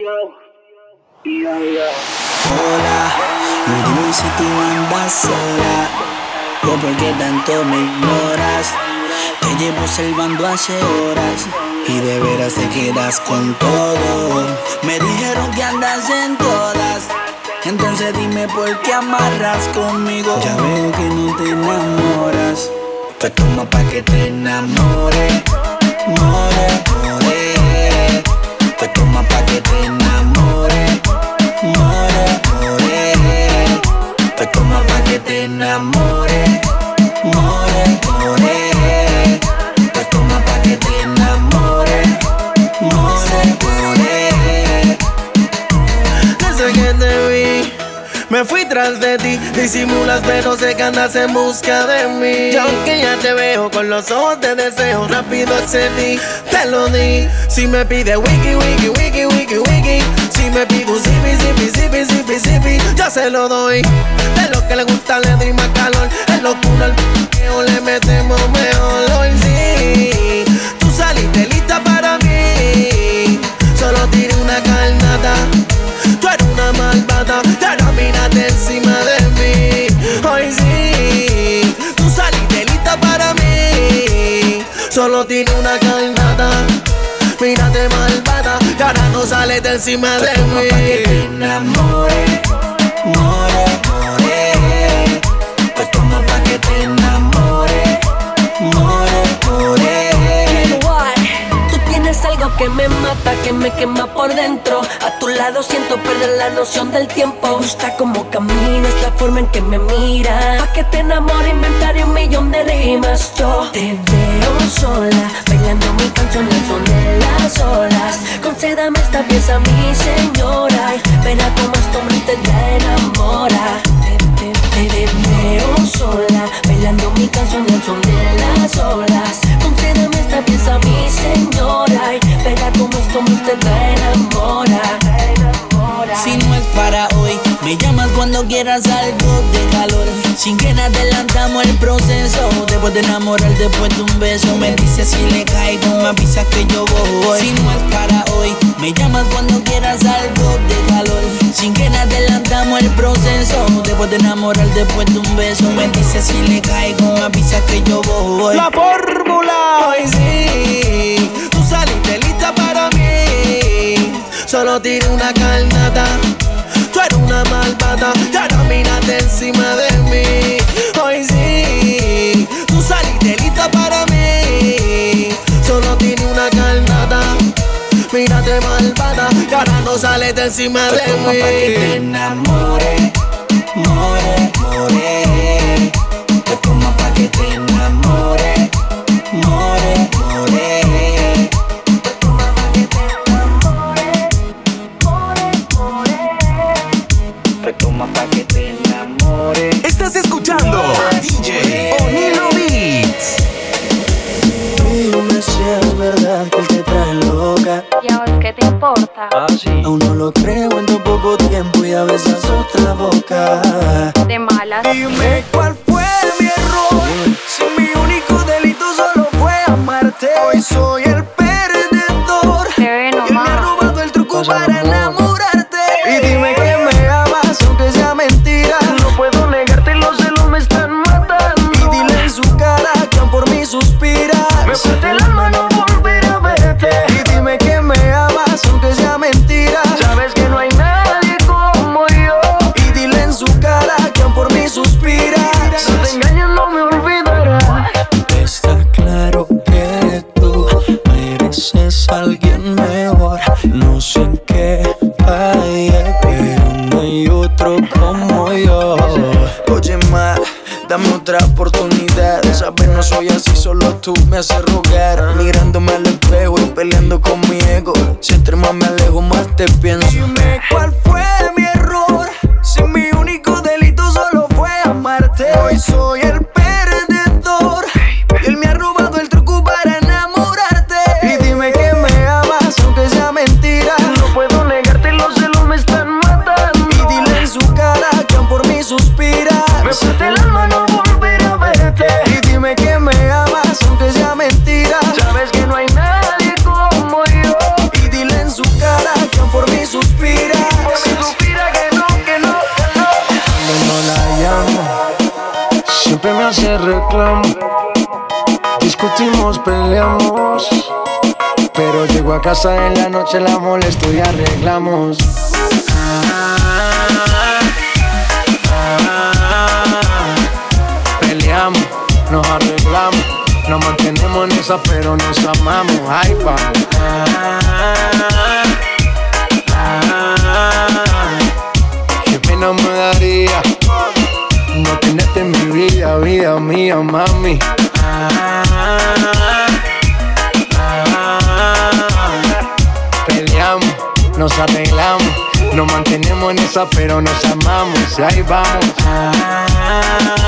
Hola, dime si tú andas sola o por qué tanto me ignoras. Te llevo observando hace horas y de veras te quedas con todo. Me dijeron que andas en todas. Entonces dime por qué amarras conmigo. Ya veo que no te enamoras. Pues toma pa' que te enamore, more, more. Toma pa' que te enamore, more, more. Pues toma pa' que te enamore, more, more. Pues toma pa' que te enamore, me fui tras de ti. Disimulas, pero sé que andas en busca de mí. Y aunque ya te veo con los ojos de deseo, rápido accedí, te lo di. Si me pide wiki, wiki, wiki, wiki, wiki. Si me pide un zipi, zipi, zipi, zipi, zipi, yo se lo doy. De lo que le gusta le doy más calor. Es locura el p***eo, le metemos mejor. Hoy sí, tú saliste lista para mí. Solo tiré una carnata. Tú eres una malvada, Solo tiene una carnata. Mírate malvada, y ahora no sales de encima de Toma pa' que te mí. enamore, more, more. Que me quema por dentro. A tu lado siento perder la noción del tiempo. Me gusta cómo caminas, la forma en que me miras. Pa' que te enamore, inventaré un millón de rimas. Yo te veo sola, bailando mi canción al son de las olas. Concédame esta pieza, mi señora. y Verá cómo este hombre te enamora. Te veo sola, bailando mi canción al son de las olas. Concédame esta pieza, mi señora. y Verá cómo esto usted te enamora. Si no es para hoy, me llamas cuando quieras algo de calor. Sin que nada adelantamos el proceso. Después de enamorar, después de un beso, me dices si le caigo, me avisas que yo voy. Si no es para hoy, me llamas cuando quieras algo de calor. Sin que nada adelantamos el proceso. Después de enamorar, después de un beso, me dices si le caigo, me avisas que yo voy. La fórmula hoy sí, tú saliste lista. Solo tiré una carnata, tú eres una malvada, y ahora mírate encima de mí. Hoy sí, tú saliste lista para mí. Solo tiré una carnata, mírate malvada, y ahora no sales de encima de Toma pa' que te mí. enamore, more, more. Pues toma pa' que te enamore, more, more. DJ Onilo Beats. Dime si es verdad que él te trae loca. ¿Y a vos qué te importa? Aún no lo creo en tu poco tiempo y a besas otra boca. De malas. Dime cuál fue mi error. Si mi único delito solo fue amarte. Hoy soy el perdedor. Bebé, no Y él me ha robado el truco para me haces casa en la noche, la molesto y arreglamos. Peleamos, nos arreglamos. Nos mantenemos en esa, pero nos amamos. Ay, vamos. Nos amamos. Ahí vamos.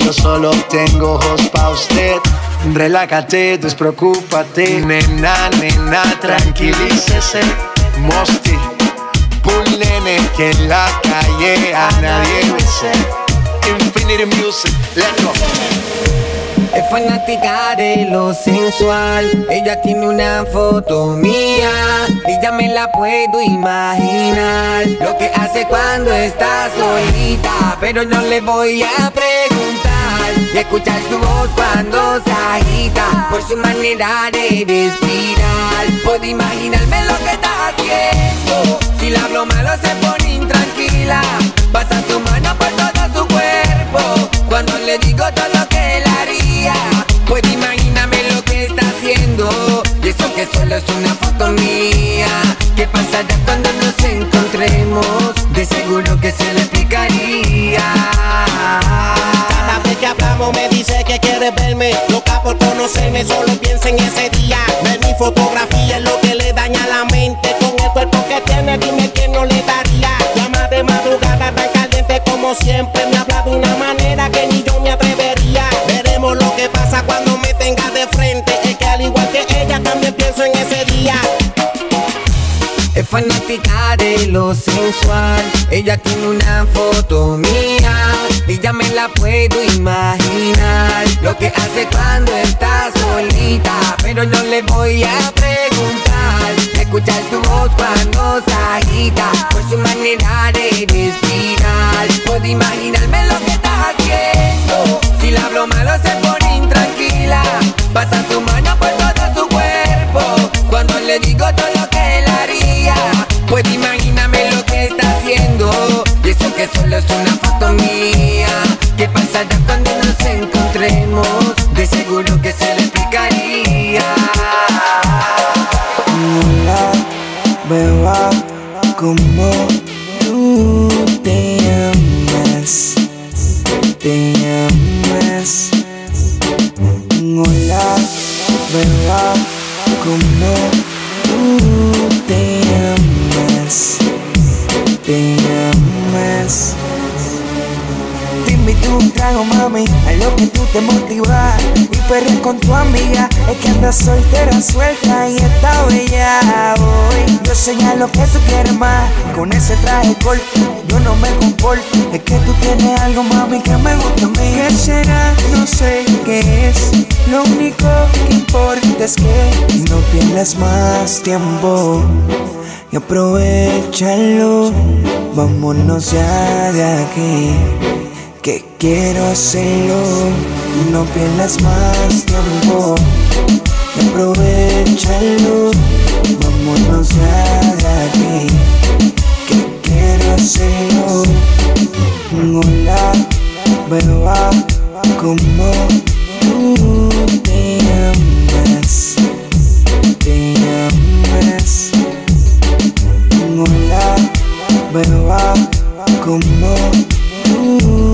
Yo solo tengo ojos pa' usted. Relájate, despreocúpate. Nena, nena, tranquilícese. Mosti, pull nene, que en la calle a nadie bese. Infinity Music, let's go. Es fanática de lo sensual. Ella tiene una foto mía. Y ya me la puedo imaginar. Lo que hace cuando está solita. Pero no le voy a preguntar. Y escuchar su voz cuando se agita. Por su manera de respirar. Puedo imaginarme lo que está haciendo. Si la hablo malo se pone intranquila. Pasa su mano por todo su cuerpo. Cuando le digo todo lo que él haría, pues imagíname lo que está haciendo. Y eso que solo es una foto mía. ¿Qué pasará cuando nos encontremos? De seguro que se le explicaría. Que hablamos me dice que quiere verme. Loca por conocerme, solo piensa en ese día. Ver mi fotografía es lo que le daña la mente. Con el cuerpo que tiene, dime que no le daría. Llama de madrugada tan caliente como siempre. Me habla de una manera que ni yo me atrevería. Veremos lo que pasa cuando me tenga de frente. Es que al igual que ella también pienso en ese día. Es fanática de lo sensual. Ella tiene una foto mía. Y ya me la puedo imaginar. Lo que hace cuando está solita. Pero no le voy a preguntar. Escuchar su voz cuando se agita. Por su manera de respirar. Puedo imaginarme lo que está haciendo. Si la hablo malo se pone intranquila. Pasa su mano por todo su cuerpo. Cuando le digo todo lo que él haría. Pues imagíname lo que está haciendo. Y eso que solo es una foto mía. ¿Qué pasará cuando nos encontremos? De seguro que se le explicaría. Hola, beba, como tú te amas, te amas. Hola, beba, como tú te amas, te amas. Invito un trago, mami, a lo que tú te motivas. Y perrear con tu amiga, es que andas soltera, suelta y está bella hoy. Yo señalo que tú quieres más, con ese traje corto, yo no me comporto. Es que tú tienes algo, mami, que me gusta a mí. ¿Qué será? No sé qué es. Lo único que importa es que no pierdas más tiempo y aprovechalo. Vámonos ya de aquí que quiero hacerlo. No pierdas más tiempo aprovechalo. como no sea de aquí, que quiero hacerlo. Hola, beba, como tú te amas, te amas. Hola, beba, como tú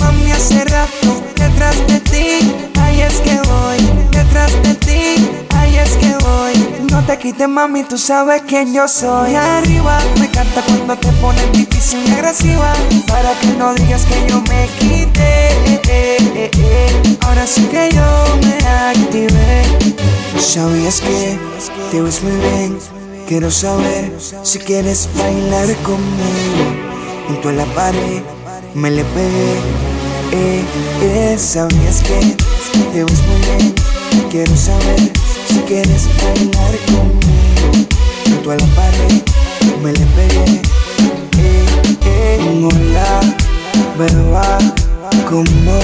mami, hace rato Detrás de ti, ahí es que voy Detrás de ti, te quites, mami, tú sabes quién yo soy Arriba, me encanta cuando te pones difícil y agresiva Para que no digas que yo me quité Ahora sí que yo me activé ¿Sabías que te ves muy bien? Quiero saber si quieres bailar conmigo junto a la pared me le pegué. Eh, eh, sabías que te ves muy bien. Quiero saber si quieres bailar conmigo. Junto a la pared me le pegué. Eh, eh, hola, beba, como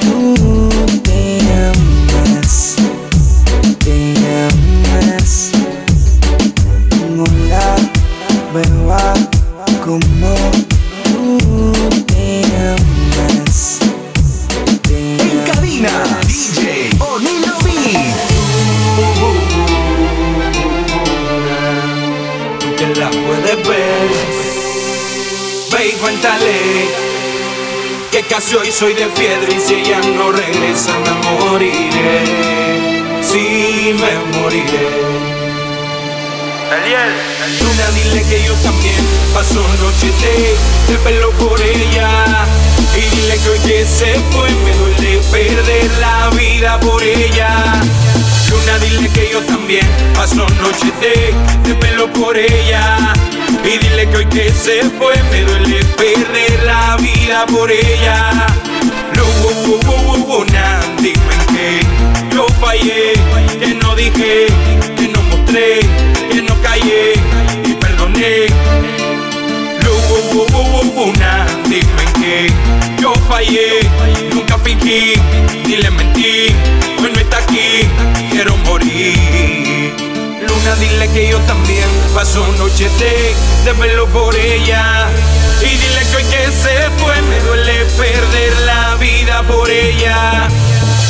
tú te amas. Te amas. Hola, beba, como Ve y cuéntale que casi hoy soy de piedra y si ella no regresa me moriré. Sí, me moriré. Luna, dile que yo también paso noches de, de pelo por ella. Y dile que hoy que se fue me duele perder la vida por ella. Luna, dile que yo también paso noches de, de pelo por ella. Y dile que hoy que se fue me duele perder la vida por ella. Lo, uh, uh, na, dime en que yo fallé, que no dije, que no mostré, que no callé y perdoné. Lo, dime en que yo fallé, nunca fingí, ni le mentí, hoy no está aquí, quiero morir. Dile que yo también paso noches de, de verlo por ella. Y dile que hoy que se fue me duele perder la vida por ella.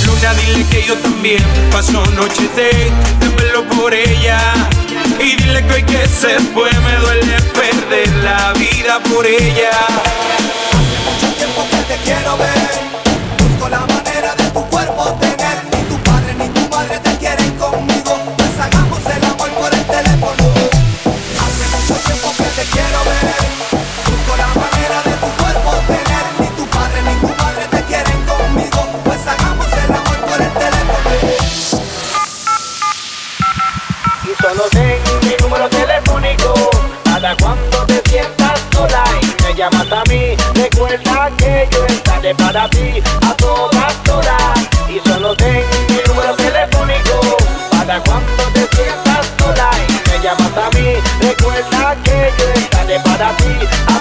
Luna, dile que yo también paso noches de, de por ella. Y dile que hoy que se fue me duele perder la vida por ella. Mucho tiempo que te quiero ver. Busco la manera de tu cuerpo llamas a mí recuerda que yo estaré para ti a todas horas y solo ten mi número telefónico para cuando te sientas sola y me llamas a mí. Recuerda que yo estaré para ti a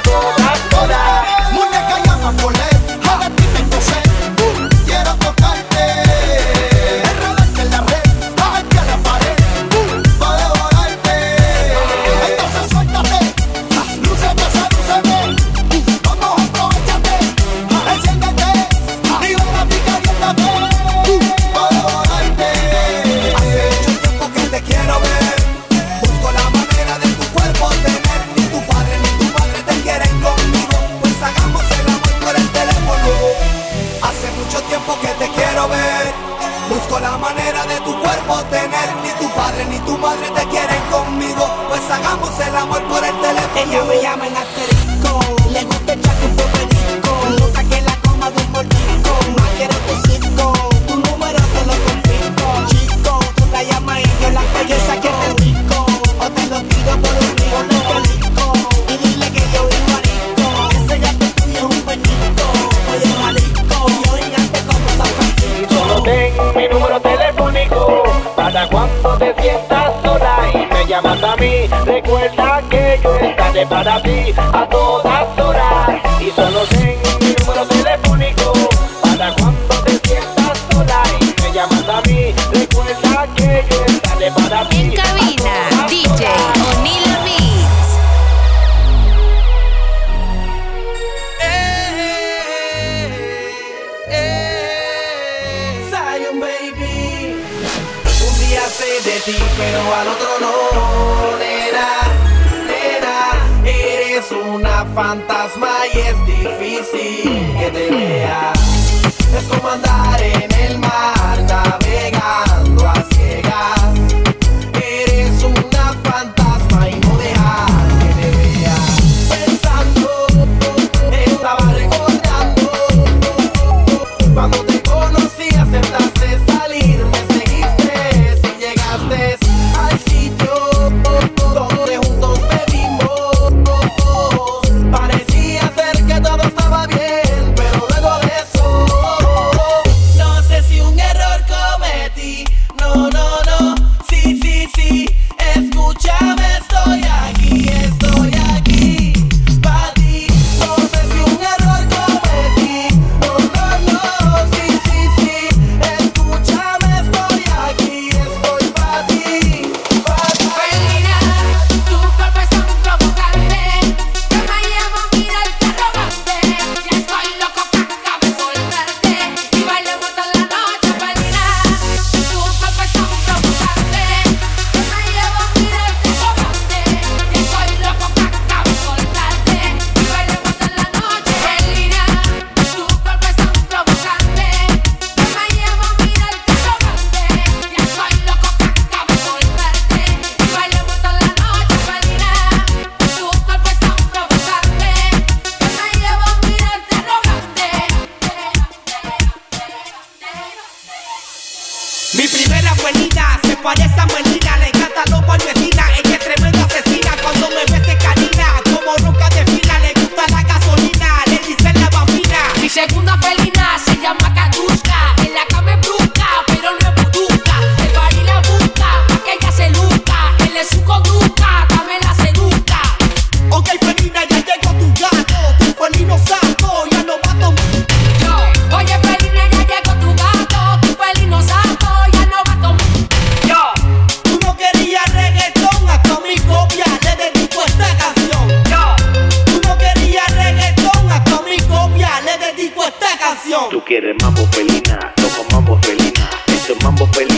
Tú quieres mambo felina, toma mambo felina. Esto es mambo felina.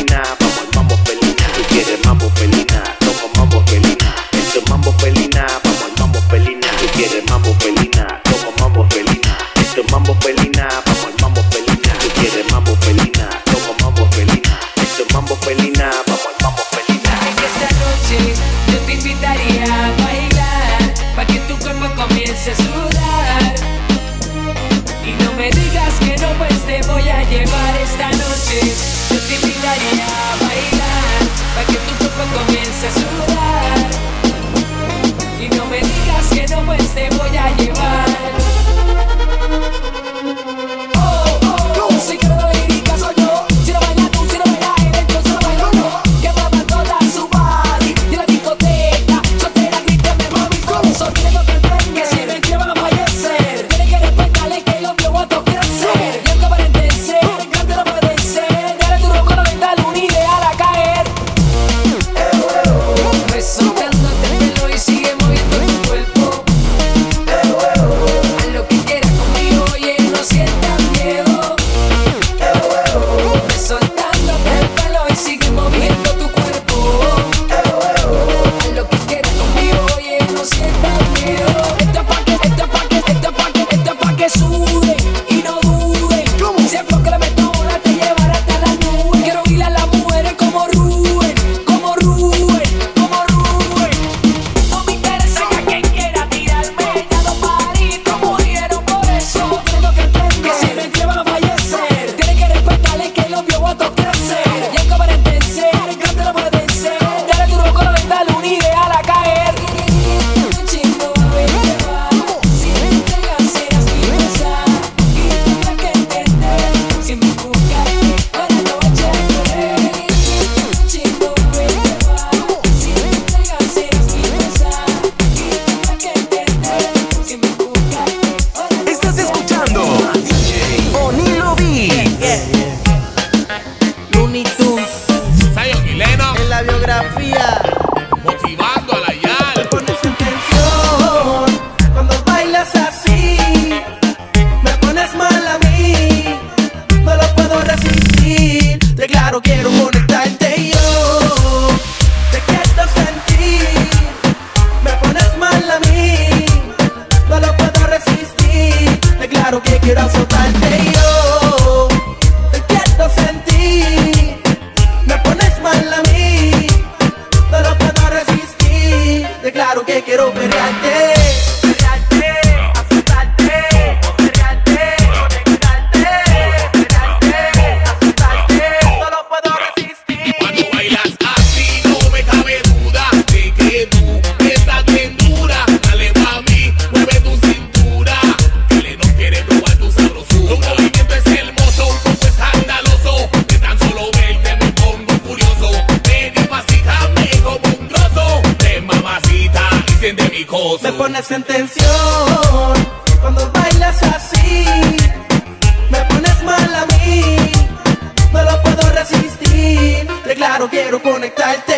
claro, quiero conectarte.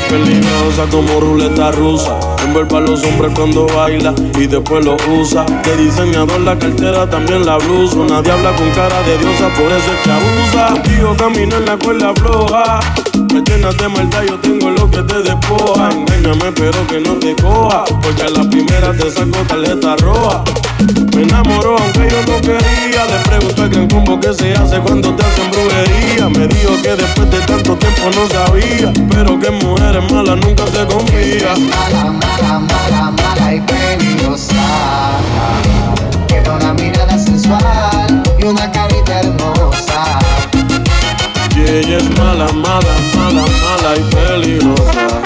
Eres peligrosa como ruleta rusa. Envuelve a los hombres cuando baila y después lo usa. De diseñador la cartera, también la blusa. Una diabla con cara de diosa, por eso es que abusa. Contigo camina en la cuerda floja. Me llenas de maldad, yo tengo que te despoja. Engáñame, pero que no te coja. Porque a la primera te saco tarjeta roja. Me enamoró aunque yo no quería. Le pregunté el gran combo que se hace cuando te hacen brujería. Me dijo que después de tanto tiempo no sabía. Pero que mujeres malas nunca se confía. Mala, mala, mala, mala y peligrosa. Tiene una mirada sensual y una carita hermosa. Y ella es mala, mala, mala, mala y peligrosa.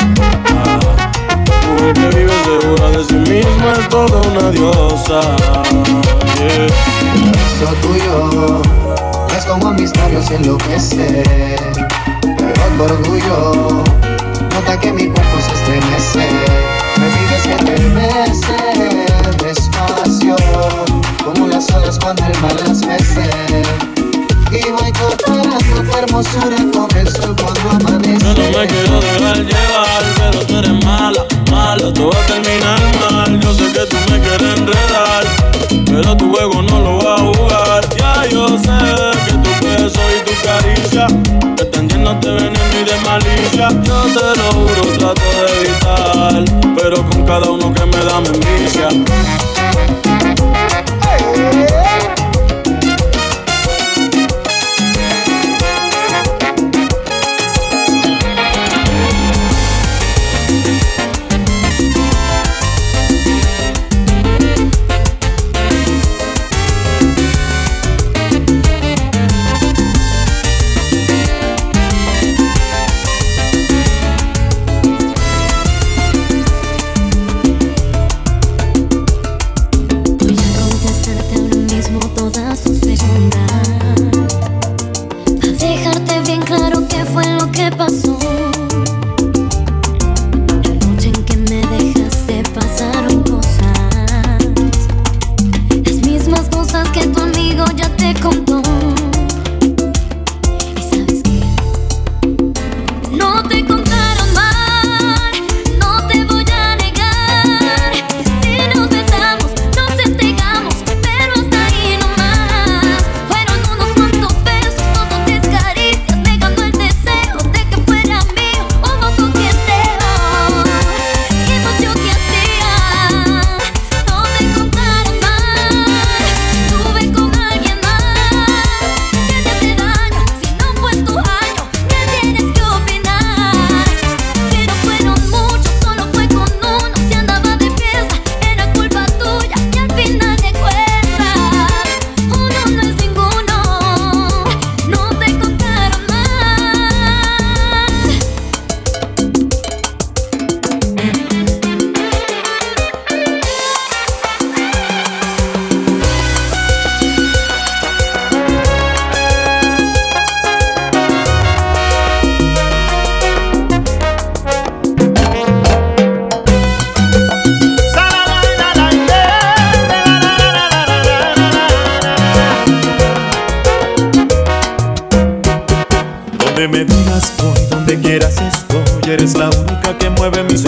Mujer que vive segura de sí misma es toda una diosa. Yeah. Eso tuyo es como mis labios enloquece. Pero tu orgullo nota que mi cuerpo se estremece. Me pides que te bese despacio, como las olas cuando el mar las mece. Y voy comparando tu hermosura con el sol cuando amanece. Yo no me quiero dejar llevar, pero tú eres mala, mala, tú vas a terminar mal. Yo sé que tú me quieres enredar, pero tu juego no lo vas a jugar. Ya yo sé que tu beso y tu caricia llenos de veneno y de malicia. Yo te lo juro, trato de evitar, pero con cada uno que me da me envicia. Voy quieras estoy. Eres la única que mueve mis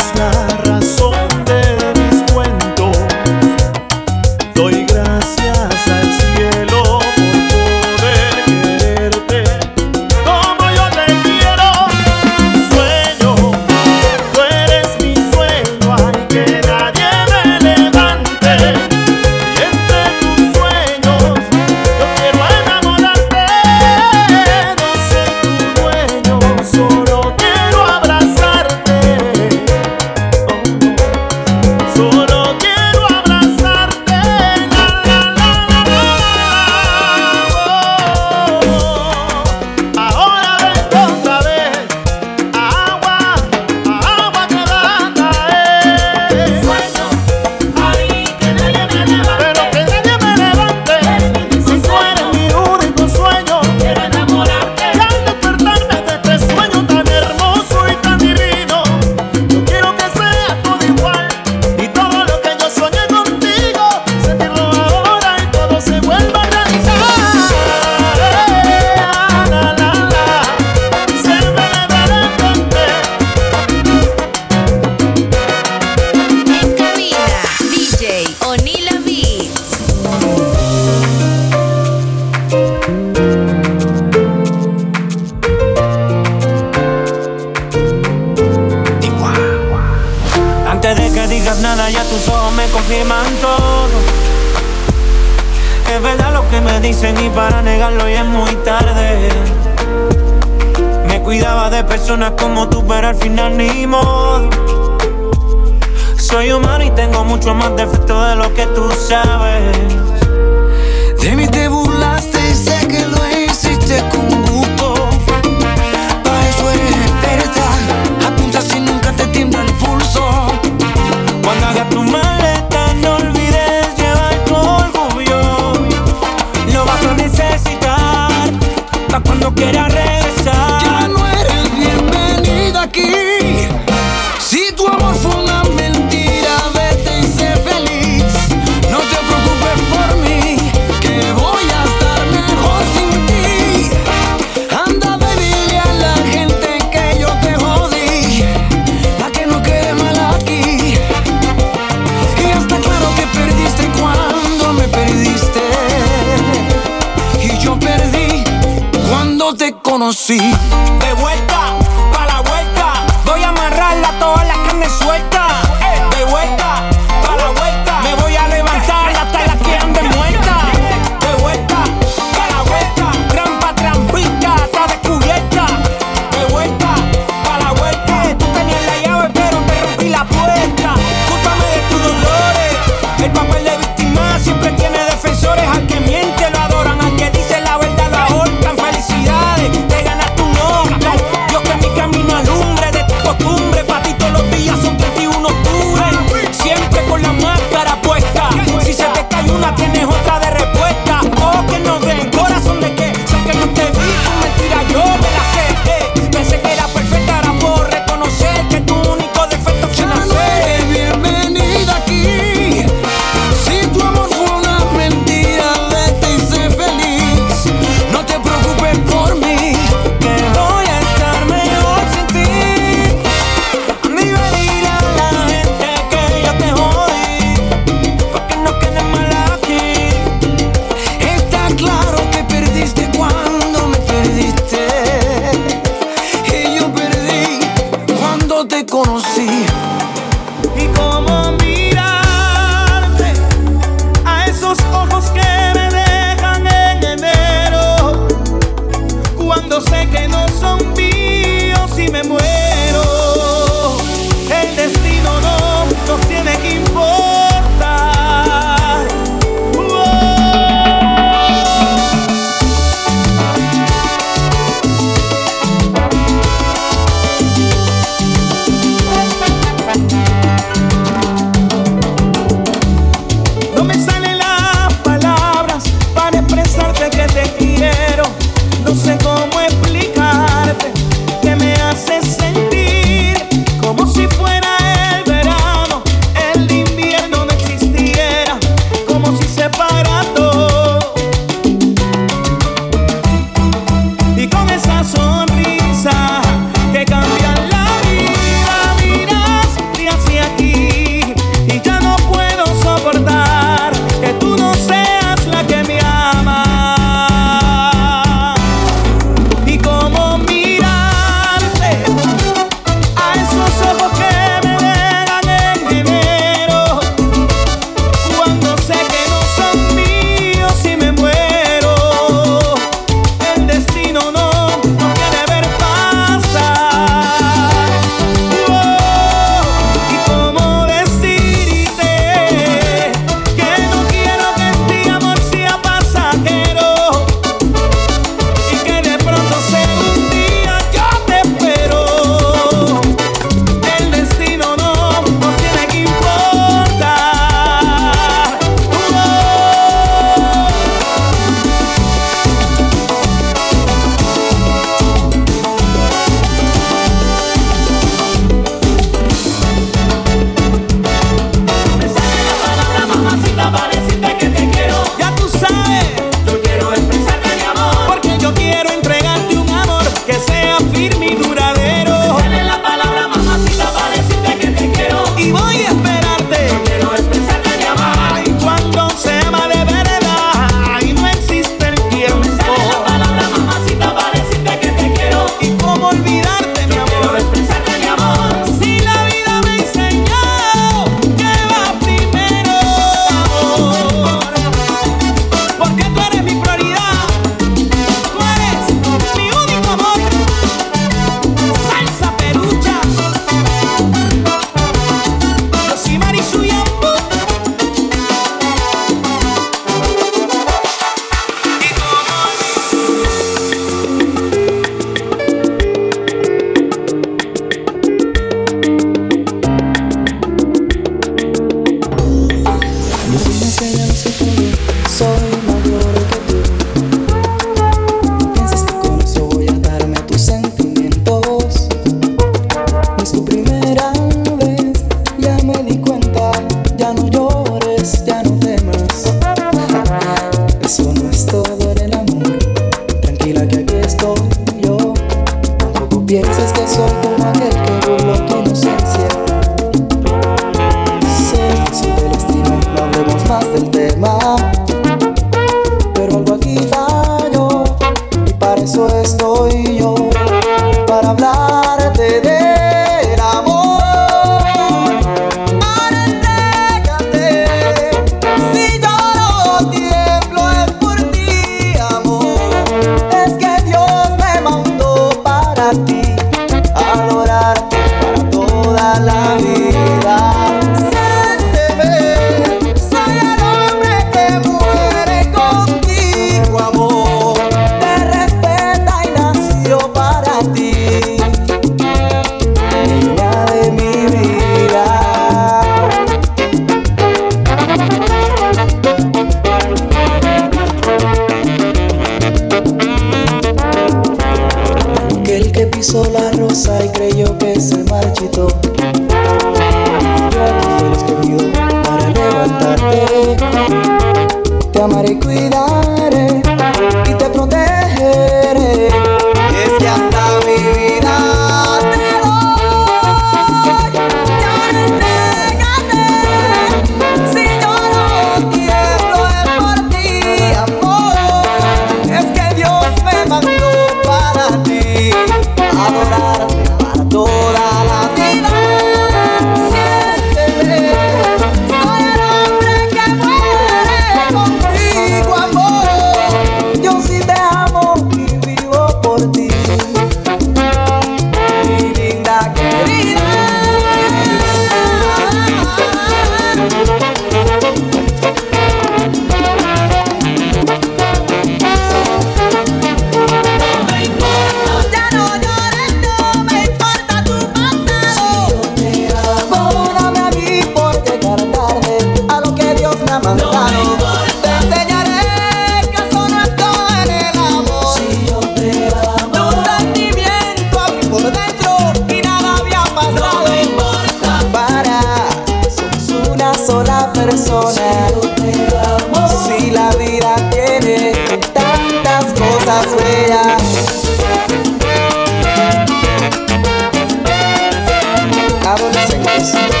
adolescentes. En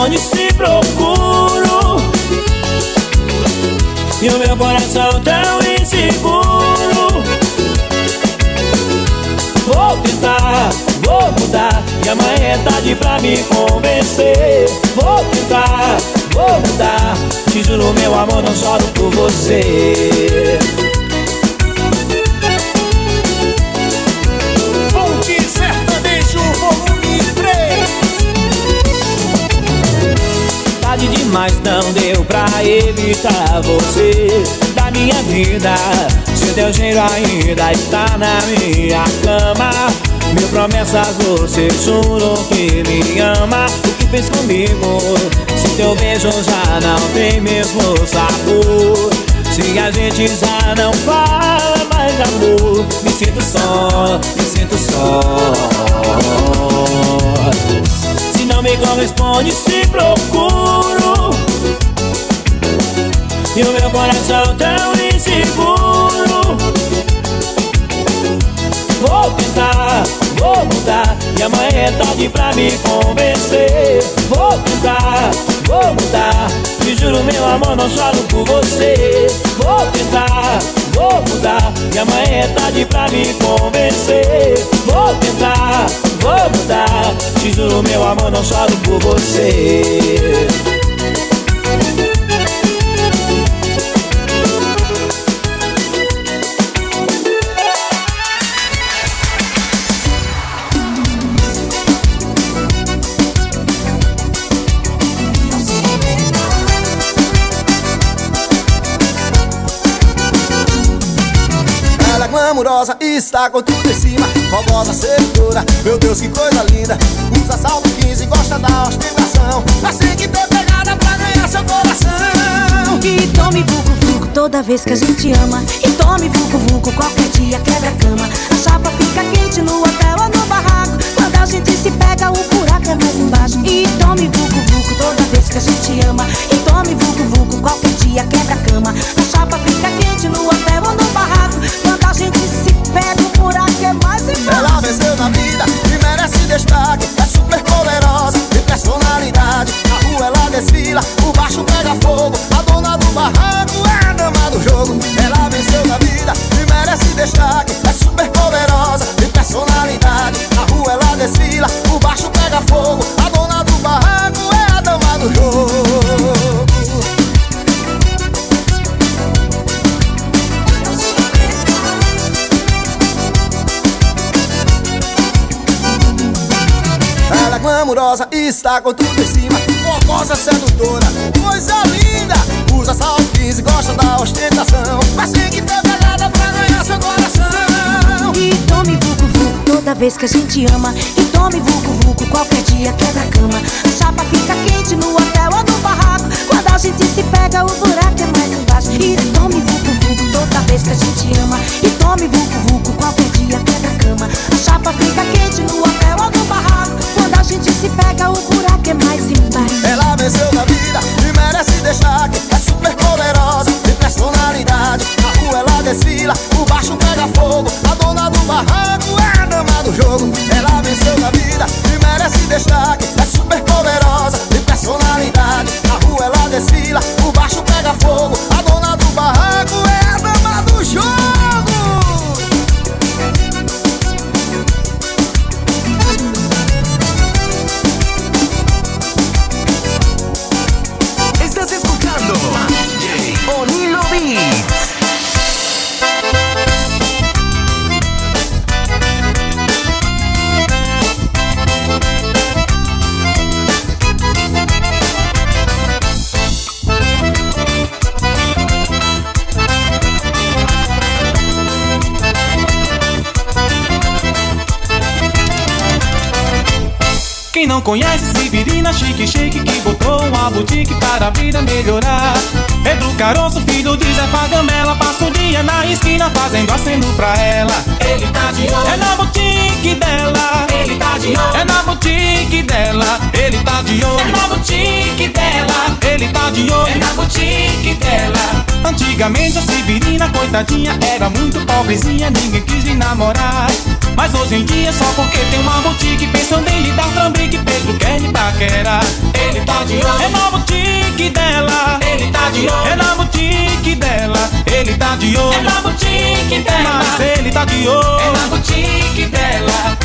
corresponde, se procuro E o meu coração tão inseguro. Vou tentar, vou mudar. E amanhã é tarde pra me convencer. Vou tentar, vou mudar. Te juro, meu amor, não choro por você Demais não deu pra evitar você. Da minha vida Se teu cheiro ainda está na minha cama. Mil promessas você jurou que me ama. O que fez comigo? Se teu beijo já não tem mesmo sabor. Se a gente já não fala mais amor Me sinto só, me sinto só não me corresponde, se procuro E o meu coração tão inseguro. Vou tentar, vou mudar E amanhã é tarde pra me convencer. Vou tentar, vou mudar Te juro, meu amor, não choro por você. Vou tentar, vou mudar E amanhã é tarde pra me convencer. Vou tentar, vou mudar. Te juro, meu amor, não choro por você está com tudo em cima. Fogosa, sedutora, meu Deus que coisa linda. Usa salto 15 e gosta da ostentação. Assim que tem pegada pra ganhar seu coração. E tome vucu vucu toda vez que a gente ama. E tome vucu vucu qualquer dia quebra a cama. A chapa fica quente no hotel ou no barraco gente se pega o buraco é mais embaixo. E tome vucu vucu toda vez que a gente ama. E tome vucu vucu qualquer dia quebra a cama. A chapa fica quente no hotel ou no barraco. Quando a gente se pega o buraco é mais embaixo. Ela venceu na vida e merece destaque. É super poderosa, tem personalidade. Na rua ela desfila, o baixo pega fogo. A dona do barraco é a dama do jogo. Ela venceu na vida e merece destaque. É super poderosa, tem personalidade. Na rua ela desfila, o baixo pega fogo. A dona do barraco é a dama do jogo. Ela é glamurosa está com tudo em cima. Fogosa, sedutora, coisa linda. Usa salto 15, gosta da ostentação. Mas tem que ter pegada pra ganhar seu coração. E tome vucu toda vez que a gente ama. E tome vucu qualquer dia quebra a cama. A chapa fica quente no hotel ou no barraco. Quando a gente se pega o buraco é mais embaixo. E tome vucu toda vez que a gente ama. E tome vucu qualquer dia quebra a cama. A chapa fica quente no hotel ou no barraco. Quando a gente se pega o buraco é mais embaixo. Ela venceu na vida e merece destaque É super poderosa, tem personalidade Na rua ela desfila, o baixo pega fogo A dona do barraco é a dama do jogo. Ela venceu na vida e merece destaque É super poderosa, tem personalidade Na rua ela desfila, o baixo pega fogo A dona do barraco é a dama do jogo não conhece Sibirina Chique Chique que botou uma boutique para a vida melhorar. Pedro Caroço, filho de Zé Pagamela, passa o dia na esquina fazendo aceno pra ela. Ele tá de olho. É na boutique dela. Ele tá de olho. É na boutique dela. Ele tá de olho. É na boutique dela. Ele tá de olho. É na boutique dela. Antigamente a Sibirina, coitadinha, era muito pobrezinha, ninguém quis lhe namorar. Mas hoje em dia, só porque tem uma boutique, pensando em lhe dar trambique, Pedro quer lhe paquerar. Ele tá de olho. É na boutique dela. Ele tá de olho. É na boutique dela. Ele tá de olho. É na boutique dela. Mas ele tá de olho. É na boutique dela.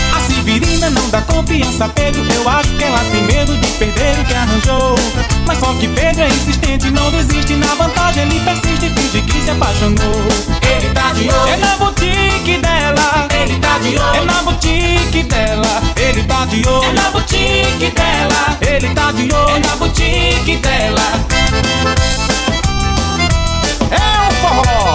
A Sibirina não dá confiança a Pedro Eu acho que ela tem medo de perder o que arranjou Mas só que Pedro é insistente Não desiste na vantagem Ele persiste, finge que se apaixonou Ele tá de olho. É na boutique dela Ele tá de olho. É na boutique dela Ele tá de olho É na boutique dela. Ele tá de olho É na boutique dela. É o forró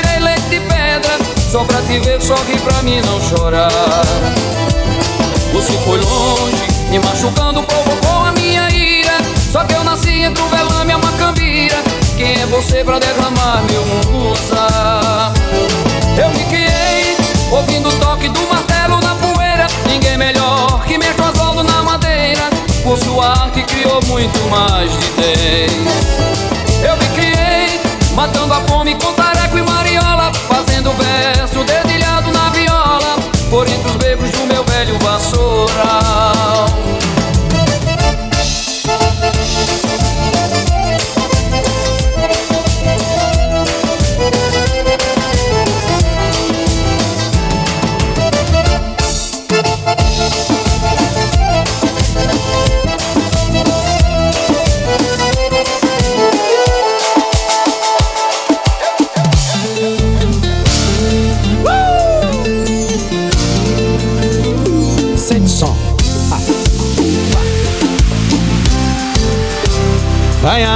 Só pra te ver, sorri pra mim não chorar. Você foi longe, me machucando, provocou a minha ira. Só que eu nasci entre o velame e a macambira. Quem é você pra derramar meu musa? Eu me criei, ouvindo o toque do martelo na poeira. Ninguém melhor que mexe Oswaldo na madeira. Por sua arte criou muito mais de dez. Eu me criei, matando a fome com tareco e mariola. Fazendo verso velho vassoura.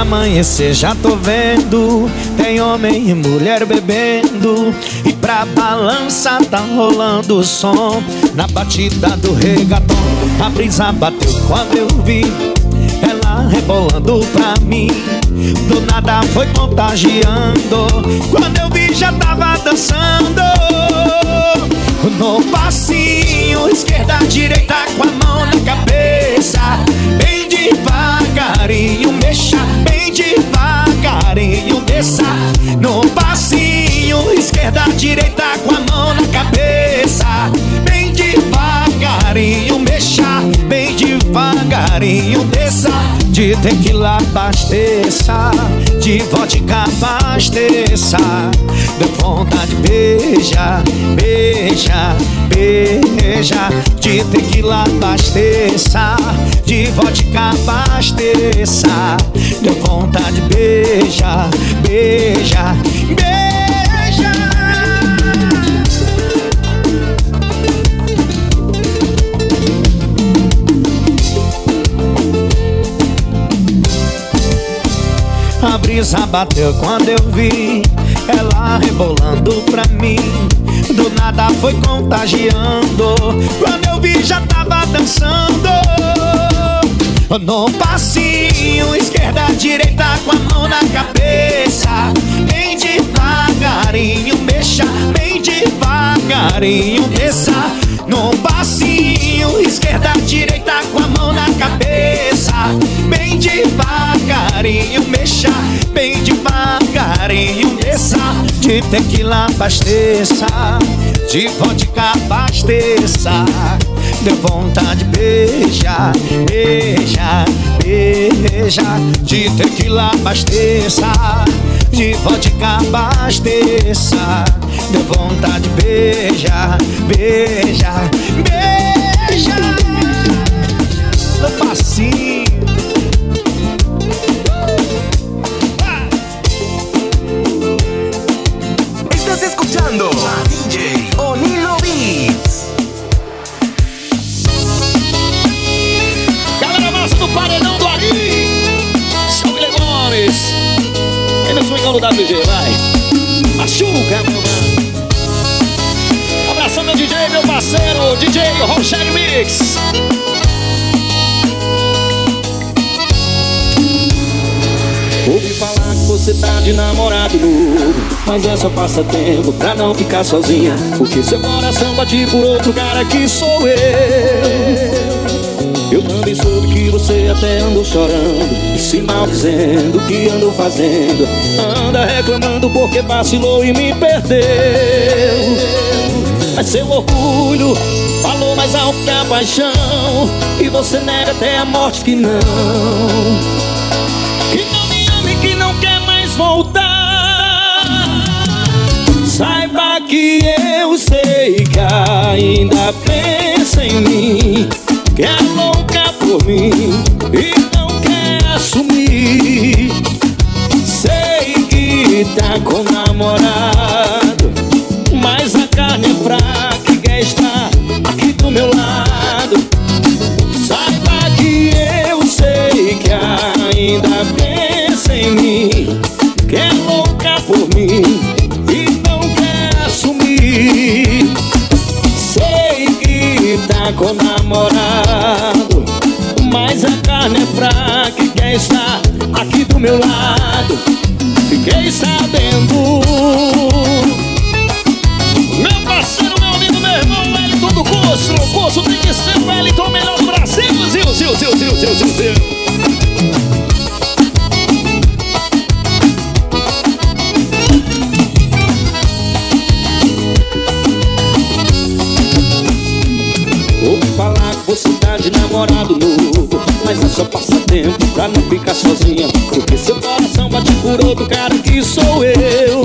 Amanhecer, já tô vendo. Tem homem e mulher bebendo. E pra balança tá rolando o som. Na batida do regatão, a brisa bateu quando eu vi. Ela rebolando pra mim. Do nada foi contagiando. Quando eu vi, já tava dançando. No passinho, esquerda, direita, com a mão na cabeça. Bem devagarinho, mexa, devagarinho, desça. No passinho, esquerda, direita, com a mão na cabeça. Bem devagarinho, mexa, bem devagarinho, desça. De tequila abasteça, de vodka abasteça. Deu vontade, beija, beija, beija. De tequila abasteça, de vodka abasteça. Deu vontade, beija, beija, beija. A brisa bateu quando eu vi ela rebolando pra mim. Do nada foi contagiando. Quando eu vi, já tava dançando. No passinho, esquerda, direita, com a mão na cabeça. Bem devagarinho, mexa, bem devagarinho, desça. No passinho, esquerda, direita, com a mão na cabeça. Bem devagarinho, mexa. bem devagarinho. Desça de tequila abasteça, de vodka abasteça. Deu vontade de beijar, beijar, beijar. De tequila abasteça, de vodka abasteça. Deu vontade de beijar, beijar, beijar. Do WG, vai. Machuca, meu mano. Abração meu DJ, meu parceiro, DJ Rogério Mix. Ouvi falar que você tá de namorado novo Mas é só passatempo pra não ficar sozinha Porque seu coração bate por outro cara que sou eu Eu também soube que você até andou chorando E se maldizendo o que andou fazendo? Anda reclamando porque vacilou e me perdeu. Mas seu orgulho falou mais alto que a paixão E você nega até a morte que não. Que não me ame, que não quer mais voltar. Saiba que eu sei que ainda pensa em mim, que é louca por mim e não quer assumir. Sei que tá com namorado, mas a carne é fraca e quer estar aqui do meu lado. Saiba que eu sei que ainda pensa em mim, que é louca por mim e não quer assumir. Tá com namorado, mas a carne é fraca e quer estar aqui do meu lado. Fiquei sabendo. Meu parceiro, meu amigo, meu irmão, Wellington do curso. O curso tem que ser o Wellington melhor do Brasil. Zil, zil, zil, zil, zil, zil, zil. De namorado novo. Mas é só passatempo pra não ficar sozinha. Porque seu coração bate por outro cara que sou eu.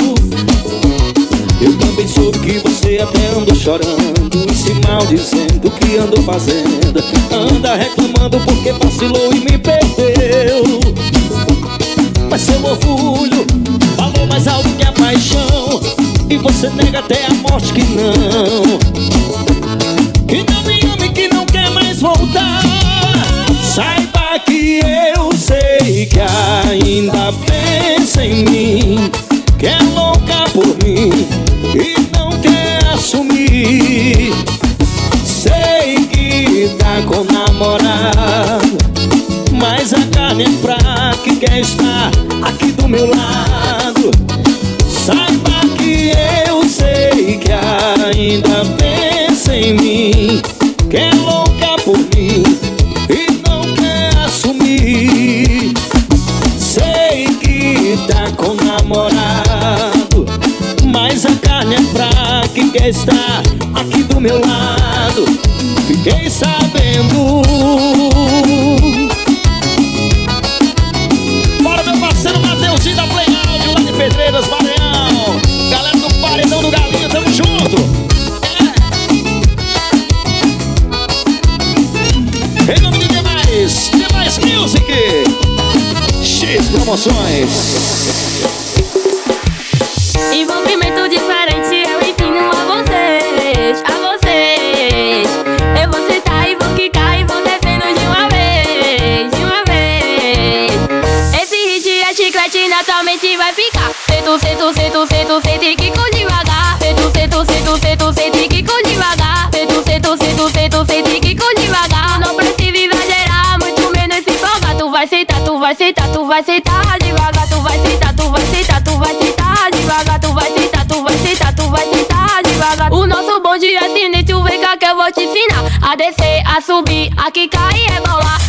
Eu também soube que você até andou chorando. E se maldizendo o que andou fazendo? Anda reclamando porque vacilou e me perdeu. Mas seu orgulho falou mais alto que a paixão. E você nega até a morte que não. Que não me ame, voltar. Saiba que eu sei que ainda pensa em mim, que é louca por mim e não quer assumir. Sei que tá com namorado, mas a carne é fraca e quer estar aqui do meu lado. Saiba que eu sei que ainda e estar aqui do meu lado. Fiquei sabendo. Bora, meu parceiro Mateuzinho da Play Áudio, lá de Pedreiras, Maranhão. Galera do Paredão do Galinho, tamo junto. É. Em nome de demais, demais music. X promoções. Sento, sento, sento, sento, sento e quico devagar. Sento, sento, sento, sento, sento e quico devagar. Sento, sento, sento, sento, sento e quico devagar. Não precisa exagerar, muito menos se empolgar. Tu vai sentar, tu vai sentar, tu vai sentar devagar. Tu vai sentar, tu vai sentar, tu vai sentar devagar. Tu vai sentar, tu vai sentar, tu vai sentar devagar. O nosso bonde é sinistro, vem cá que eu vou te ensinar. A descer, a subir, a quicar e rebolar.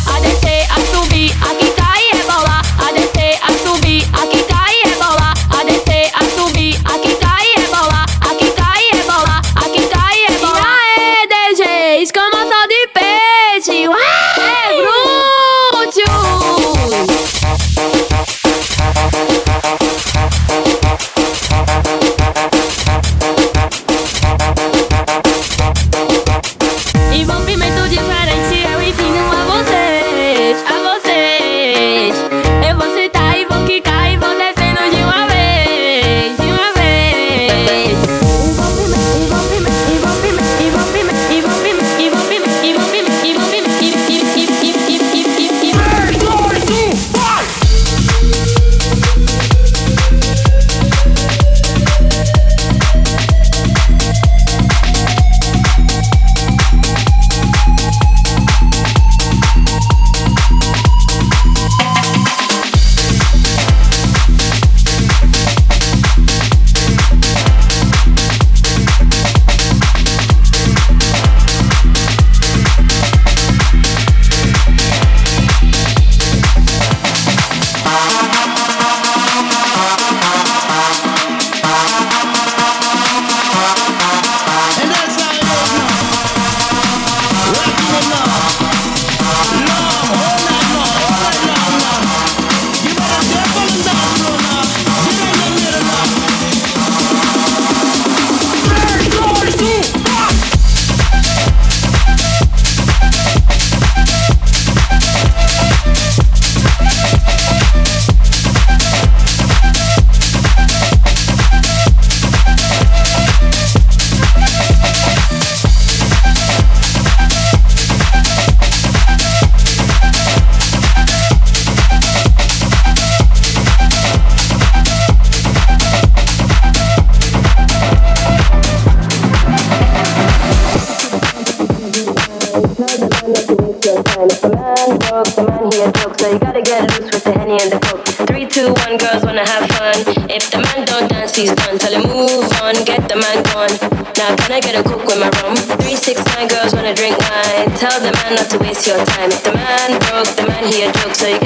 your time. The man broke, the man he a joke, so you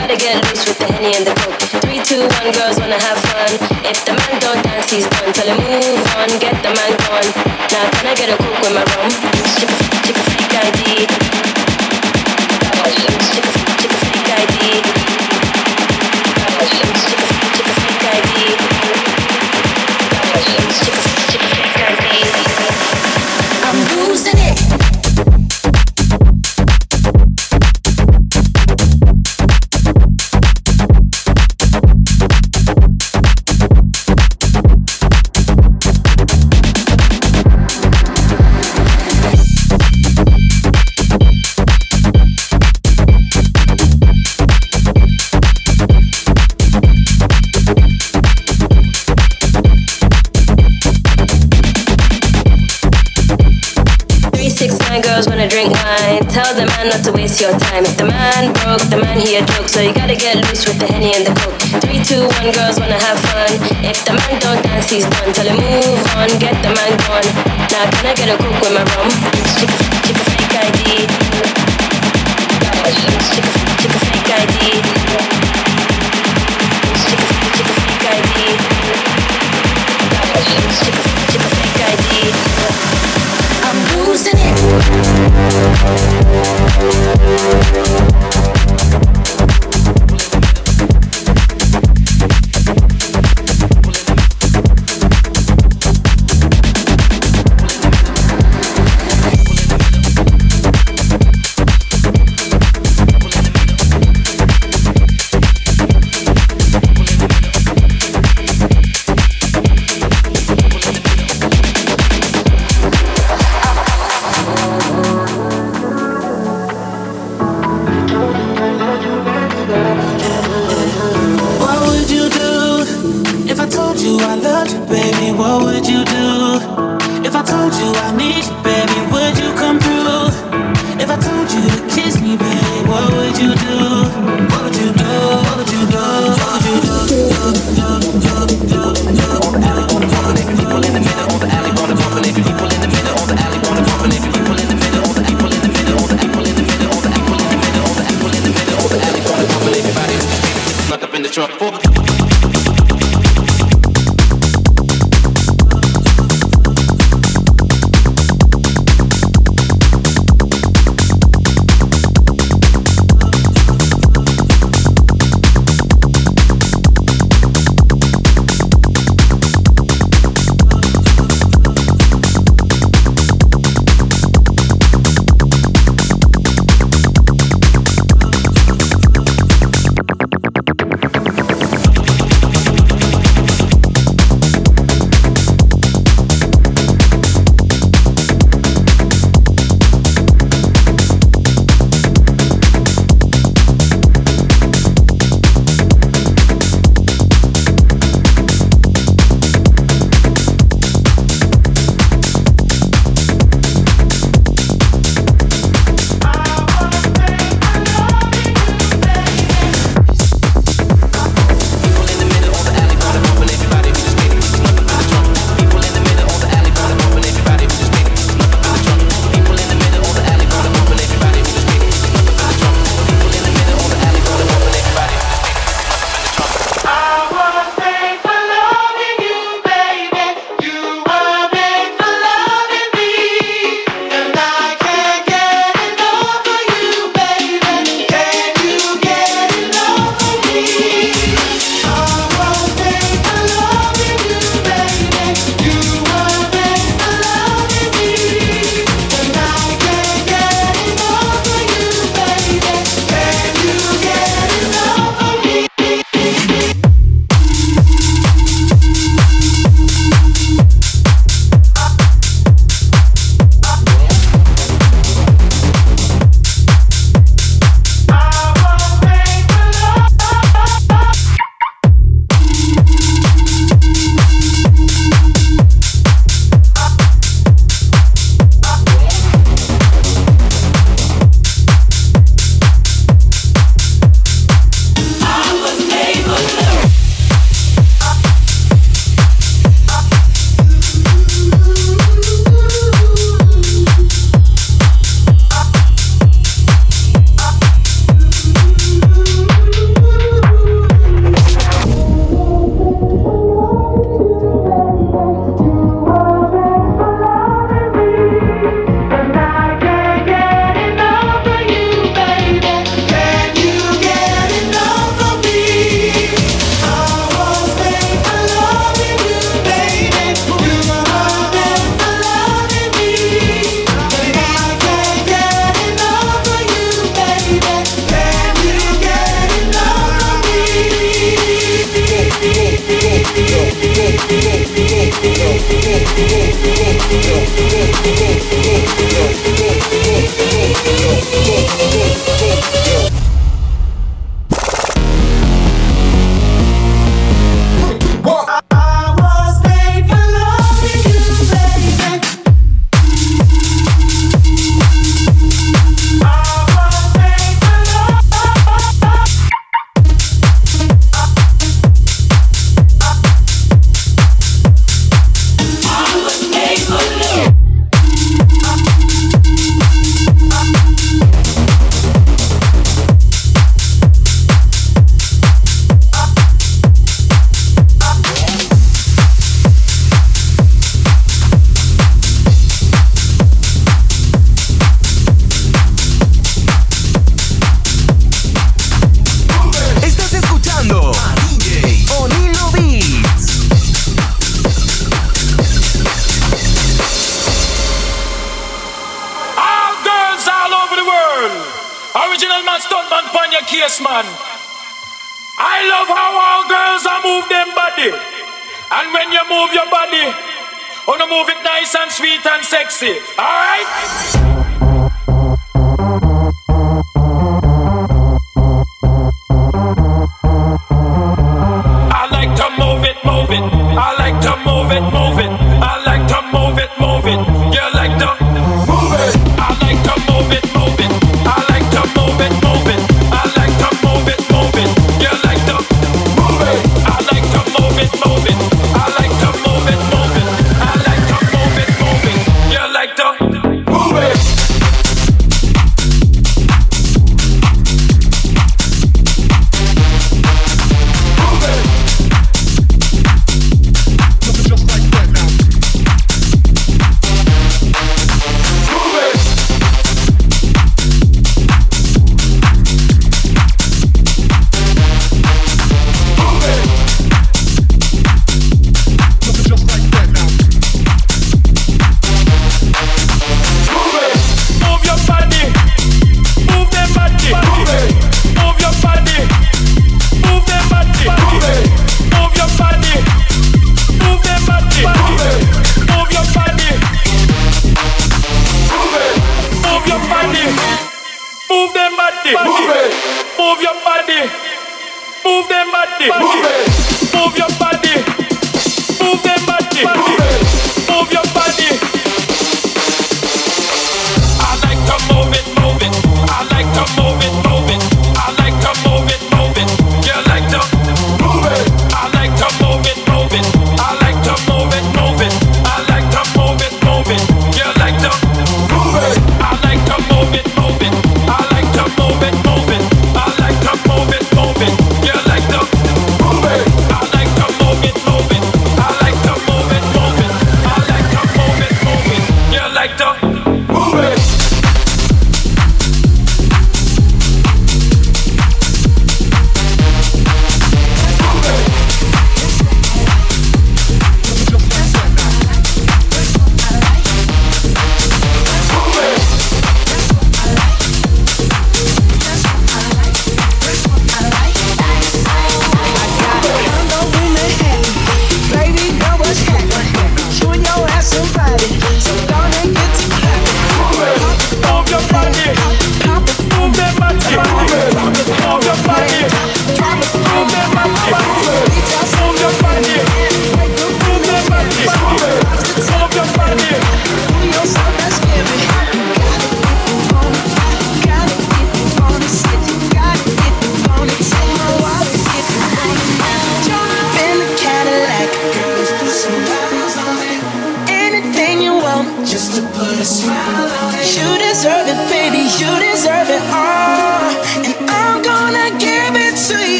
the trunk for the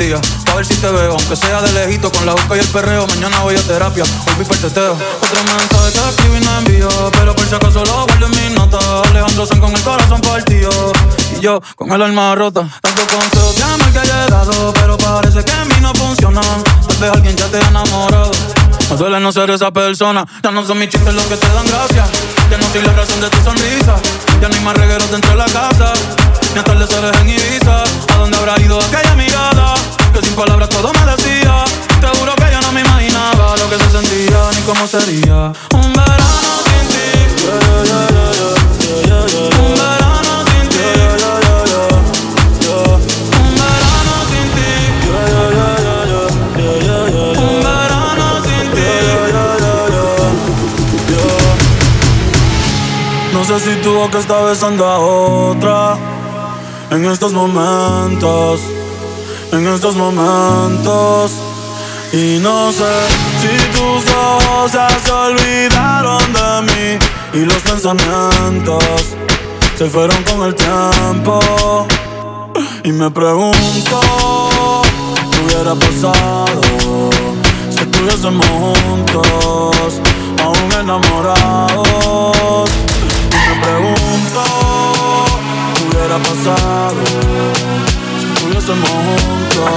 días. Pa' ver si te veo, aunque sea de lejito, con la boca y el perreo. Mañana voy a terapia, hoy vi teteo. Otro mensaje que escribí no envío, pero por si acaso lo guardo en mis notas. Alejandro San con el corazón partido. Y yo con el alma rota. Tanto consejo de amor que he dado, pero parece que en mí no funcionan. Tal vez alguien ya te ha enamorado. Me duele no ser esa persona. Ya no son mis chistes los que te dan gracia. Ya no soy la razón de tu sonrisa. Ya no hay más regueros dentro de la casa. Ni atardeceres en Ibiza. ¿A dónde habrá ido aquella mirada? Que sin palabras todo me decía. Te juro que yo no me imaginaba lo que se sentía ni cómo sería. Un verano sin ti. Yeah, yeah, yeah. Un verano sin ti. Un verano sin ti. No sé si tu boca está besando a otra en estos momentos, en estos momentos. Y no sé si tus ojos ya se olvidaron de mí y los pensamientos se fueron con el tiempo. Y me pregunto, ¿qué hubiera pasado si estuviésemos juntos, aún enamorados? Y me pregunto, ¿qué hubiera pasado si juntos,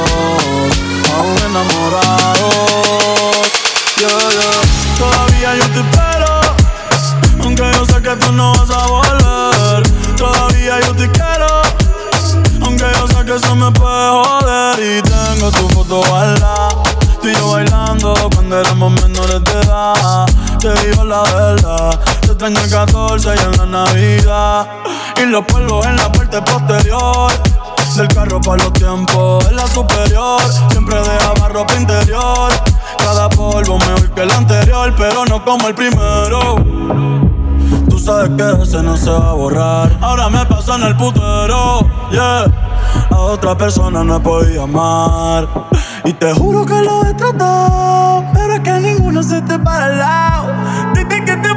aún enamorados? Yeah. Todavía yo te espero, aunque yo sé que tú no vas a volver. Todavía yo te quiero. Aunque yo sé que eso me puede joder Y tengo tu foto guardada Tú y yo bailando cuando éramos menores de edad Te digo la verdad Te extraño el 14 y en la Navidad Y los polvos en la parte posterior Del carro para los tiempos, es la superior. Siempre dejaba ropa interior. Cada polvo mejor que el anterior, pero no como el primero. Tú sabes que ese no se va a borrar. Ahora me pasa en el putero, yeah. A otra persona no podido amar. Y te juro que lo he tratado, pero es que ninguno se te para al lado. Desde que te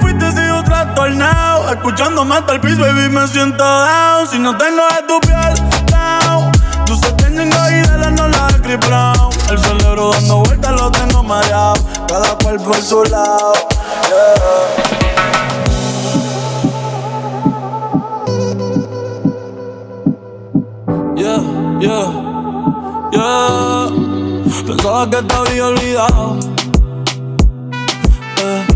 trastornado. Escuchándome hasta el piso, baby, me siento down. Si no tengo de tu piel, down. Tú se y de la no la Brown. El cerebro dando vueltas lo tengo mareado. Cada cual por su lado, yeah. Yeah, yeah, yeah. Pensaba que te había olvidado. eh,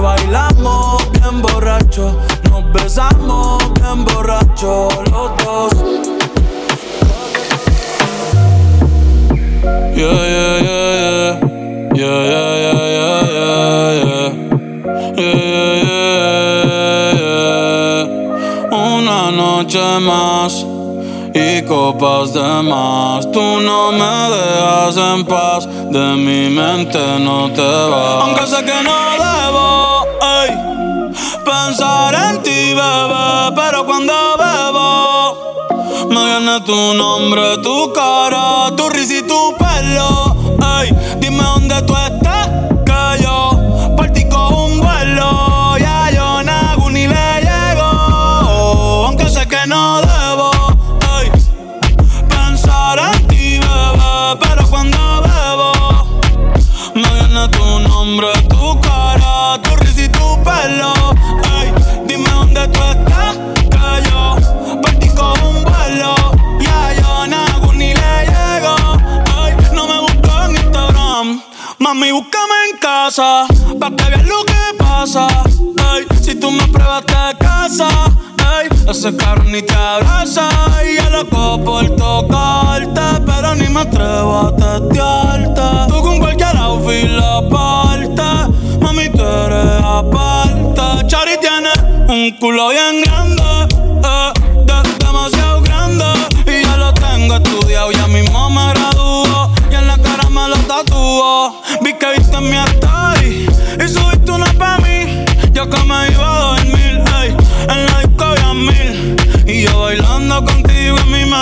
Bailamos bien borracho, nos besamos bien borracho los dos. Yeah, yeah, yeah, yeah. Yeah, yeah, yeah, yeah, yeah, yeah. Yeah, yeah, yeah, yeah. Una noche más y copas de más. Tú no me dejas en paz, de mi mente no te vas. Aunque sé que no pensar en ti, bebé, pero cuando bebo me viene tu nombre, tu cara, tu risa y tu pelo. Ey, dime dónde tú estás, casa, pa' que veas lo que pasa. Ey, si tú me pruebas te casa, ey, ese carro te abraza. Y yo loco por tocarte, pero ni me atrevo a testearte. Tú con cualquier outfit la parte, mami, tú eres aparte. Chari tiene un culo bien grande, eh, de- demasiado grande. Y ya lo tengo estudiado, ya mismo me gradúo. Y en la cara me lo tatúo. Vi que viste mi story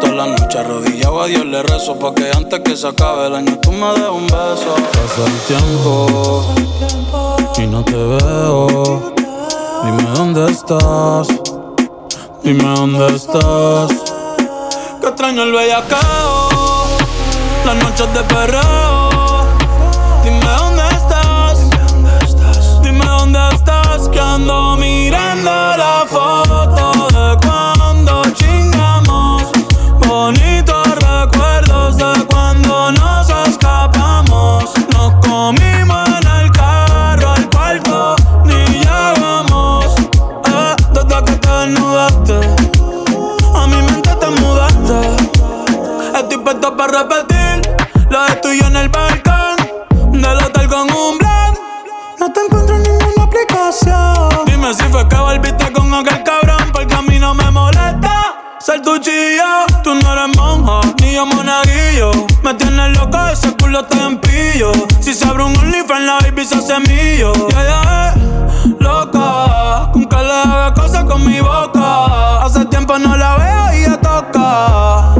Todas las noches arrodillado a Dios le rezo Pa' que antes que se acabe el año tú me des un beso. Pasa el tiempo y no te veo. Dime dónde estás Dime dónde estás. Que extraño el bellacao Las noches de perreo. Dime dónde estás Dime dónde estás Que ando mirando para repetir. Lo de tuyo en el balcón Del hotel con un plan No te encuentro en ninguna aplicación. Dime si fue que volviste con aquel cabrón Porque a mí no me molesta ser tu chilla Tú no eres monja, ni yo monaguillo. Me tienes loco, ese culo está en pillo. Si se abre un OnlyFans, la baby se hace millo. Ya, ya, eh, loca Con que le haga cosas con mi boca. Hace tiempo no la veo y ya toca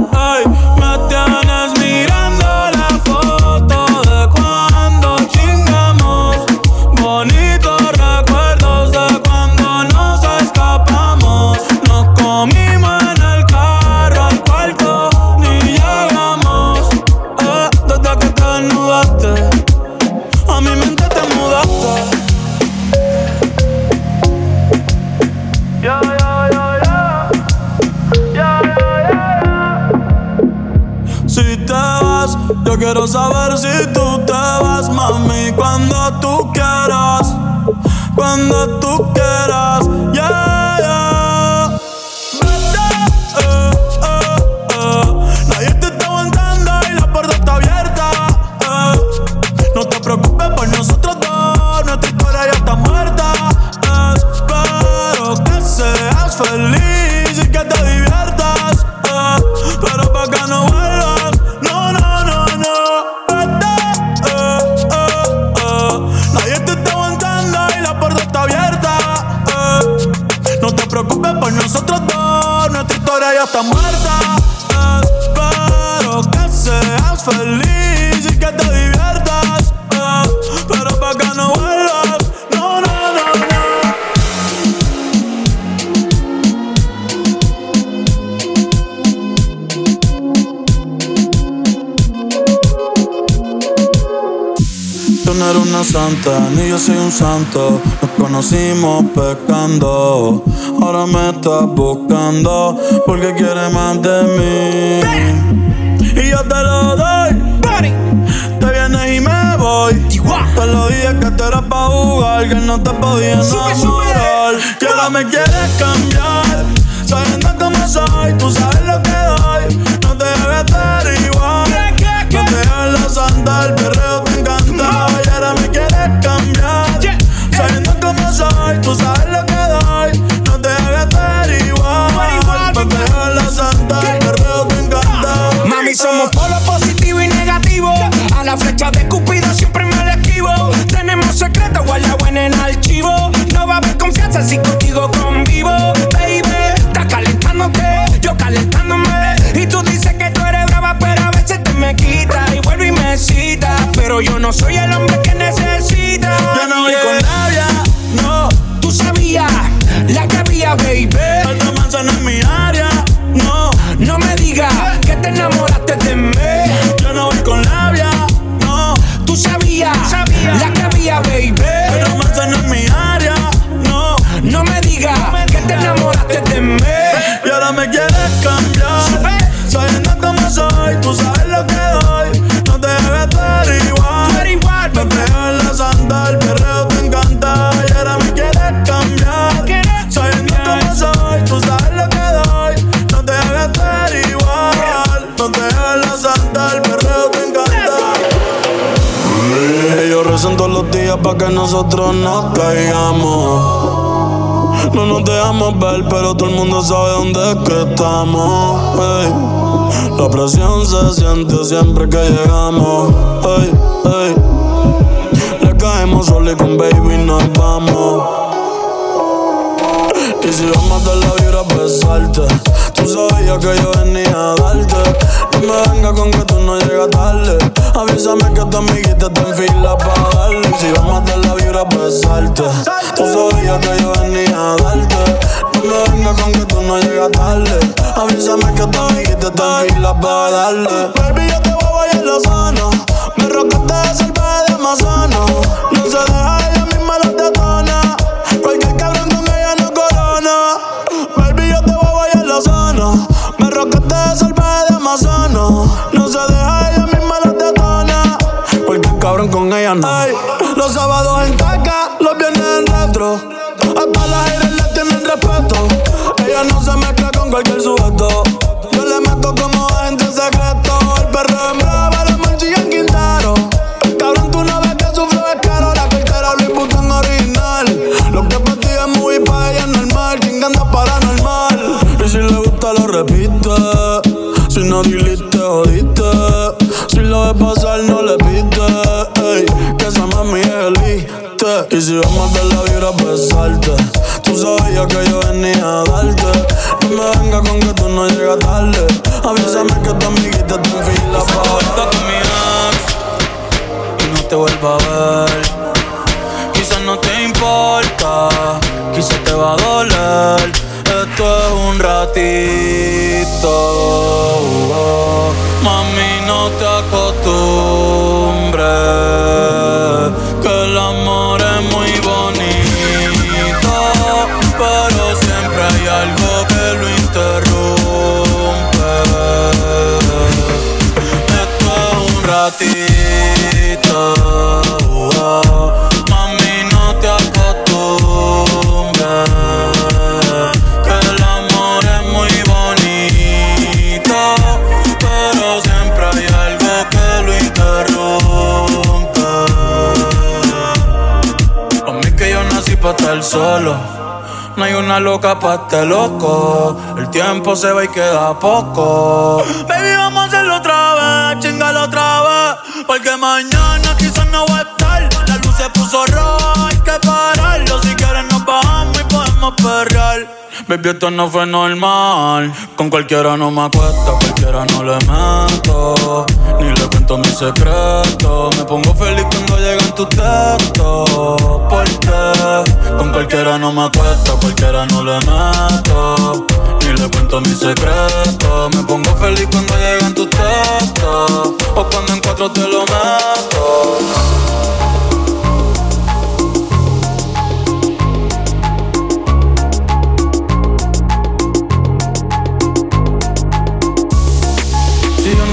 Roza ni yo soy un santo. Nos conocimos pecando, ahora me estás buscando porque quieres más de mí. Y yo te lo doy, te vienes y me voy. Te lo dije que te eras pa' jugar, que no te podía enamorar. Y ahora me quieres cambiar, sabiendo cómo soy, tú sabes lo que doy. No te debes estar igual, no te dejes andar pero todo el mundo sabe dónde es que estamos. La presión se siente siempre que llegamos. Le caemos solo y con baby nos vamos. Y si vamos a la vibra pues a besarte, tú sabías que yo venía a darte. No me venga con que tú no llegas tarde. Avísame que tu amiguita está en fila para darle. Si vamos a la vibra pues a besarte. Tú sabías que yo venía a darte. No me vengas con que tú no llegas tarde. Avísame que estoy y te estoy las para darle. Baby, yo te voy a bailar lo sano. Me rocaste de cerveza de manzano. No se deja No hay una loca pa' este loco. El tiempo se va y queda poco. Baby, vamos a hacerlo otra vez, chingalo otra vez. Porque mañana quizás no va a estar. La luz se puso roja, hay que pararlo. Si quieres nos bajamos y podemos perrear. Baby, esto no fue normal. Con cualquiera no me acuesto, cualquiera no le meto. Ni le cuento mi secreto. Me pongo feliz cuando llegan tus textos. Porque con cualquiera no me acuesto, cualquiera no le meto. Ni le cuento mi secreto. Me pongo feliz cuando llegan tus textos. O cuando en cuatro te lo meto.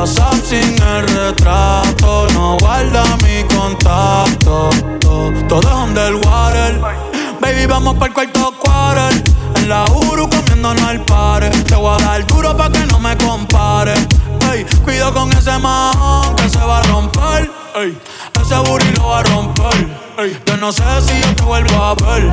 WhatsApp sin el retrato, no guarda mi contacto. Todo, es underwater. Baby, vamos para el cuarto quarter. En la Uru comiéndonos al pare. Te voy a dar duro pa' que no me compare. Ey, cuido con ese majón que se va a romper. Ey, ese booty lo va a romper. Ey, yo no sé si yo te vuelvo a ver.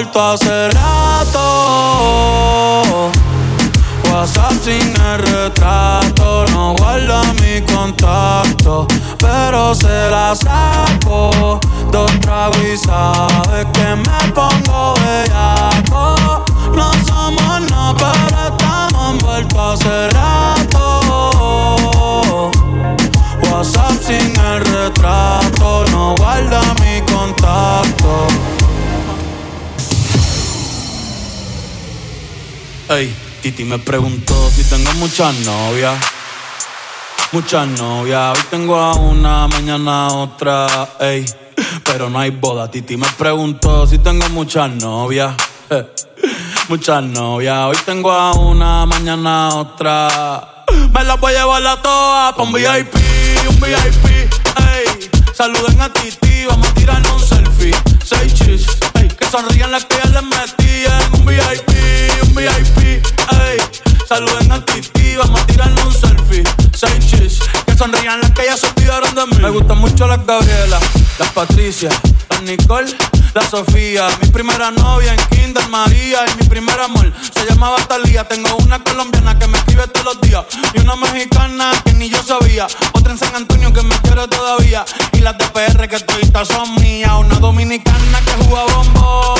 envueltos hace rato. WhatsApp sin el retrato No guarda mi contacto Pero se la saco. Dos tragos y sabes que me pongo bellaco. No somos nada, pero estamos envueltos hace rato. WhatsApp sin el retrato No guarda mi contacto Ey, Titi me preguntó si tengo muchas novias. Muchas novias, hoy tengo a una, mañana a otra, ey. Pero no hay boda, Titi me preguntó si tengo muchas novias. eh. Muchas novias, hoy tengo a una, mañana a otra. Me las voy a llevar a todas pa' un VIP, un VIP, ey. Saluden a Titi, vamos a tirarnos un selfie. Seis chis, ey. Que sonrían las que ya les metí en un VIP, un VIP, ey. Saluden a Titi, vamos a tirarnos un selfie. Seis chis, que sonrían las que ya se olvidaron de mí. Me gustan mucho las Gabriela, las Patricia, las Nicole, la Sofía. Mi primera novia en Kinder María y mi primer amor se llamaba Talía. Tengo una colombiana que me escribe todos los días y una mexicana que ni yo sabía. Otra en San Antonio que me quiere todavía y las de PR que todavía son mías. Una dominicana que juega bombón,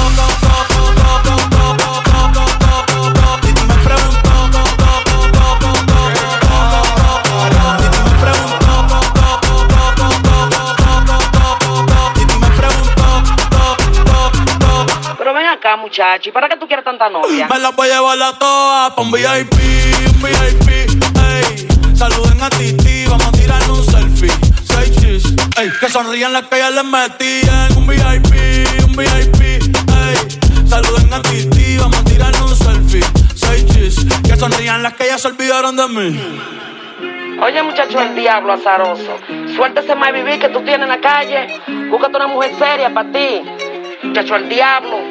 Acá, muchacho. ¿Y para qué tú quieres tanta novia? Me la voy a llevar a todas pa' un VIP, un VIP, ey. Saluden a Titi, vamos a tirar un selfie. Seis chis, ey. Que sonrían las que ya les metían. Un VIP, un VIP, ey. Saluden a Titi, vamos a tirar un selfie. Seis chis, que sonrían las que ya se olvidaron de mí. Oye, muchacho, el diablo azaroso. Suéltese más vivir que tú tienes en la calle. Búscate una mujer seria para ti. Muchacho, el diablo.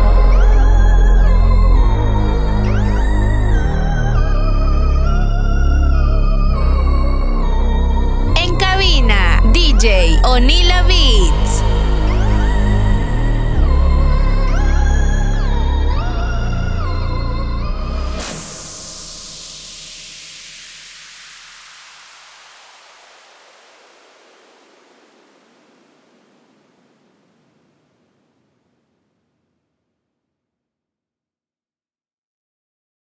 Onila Beats.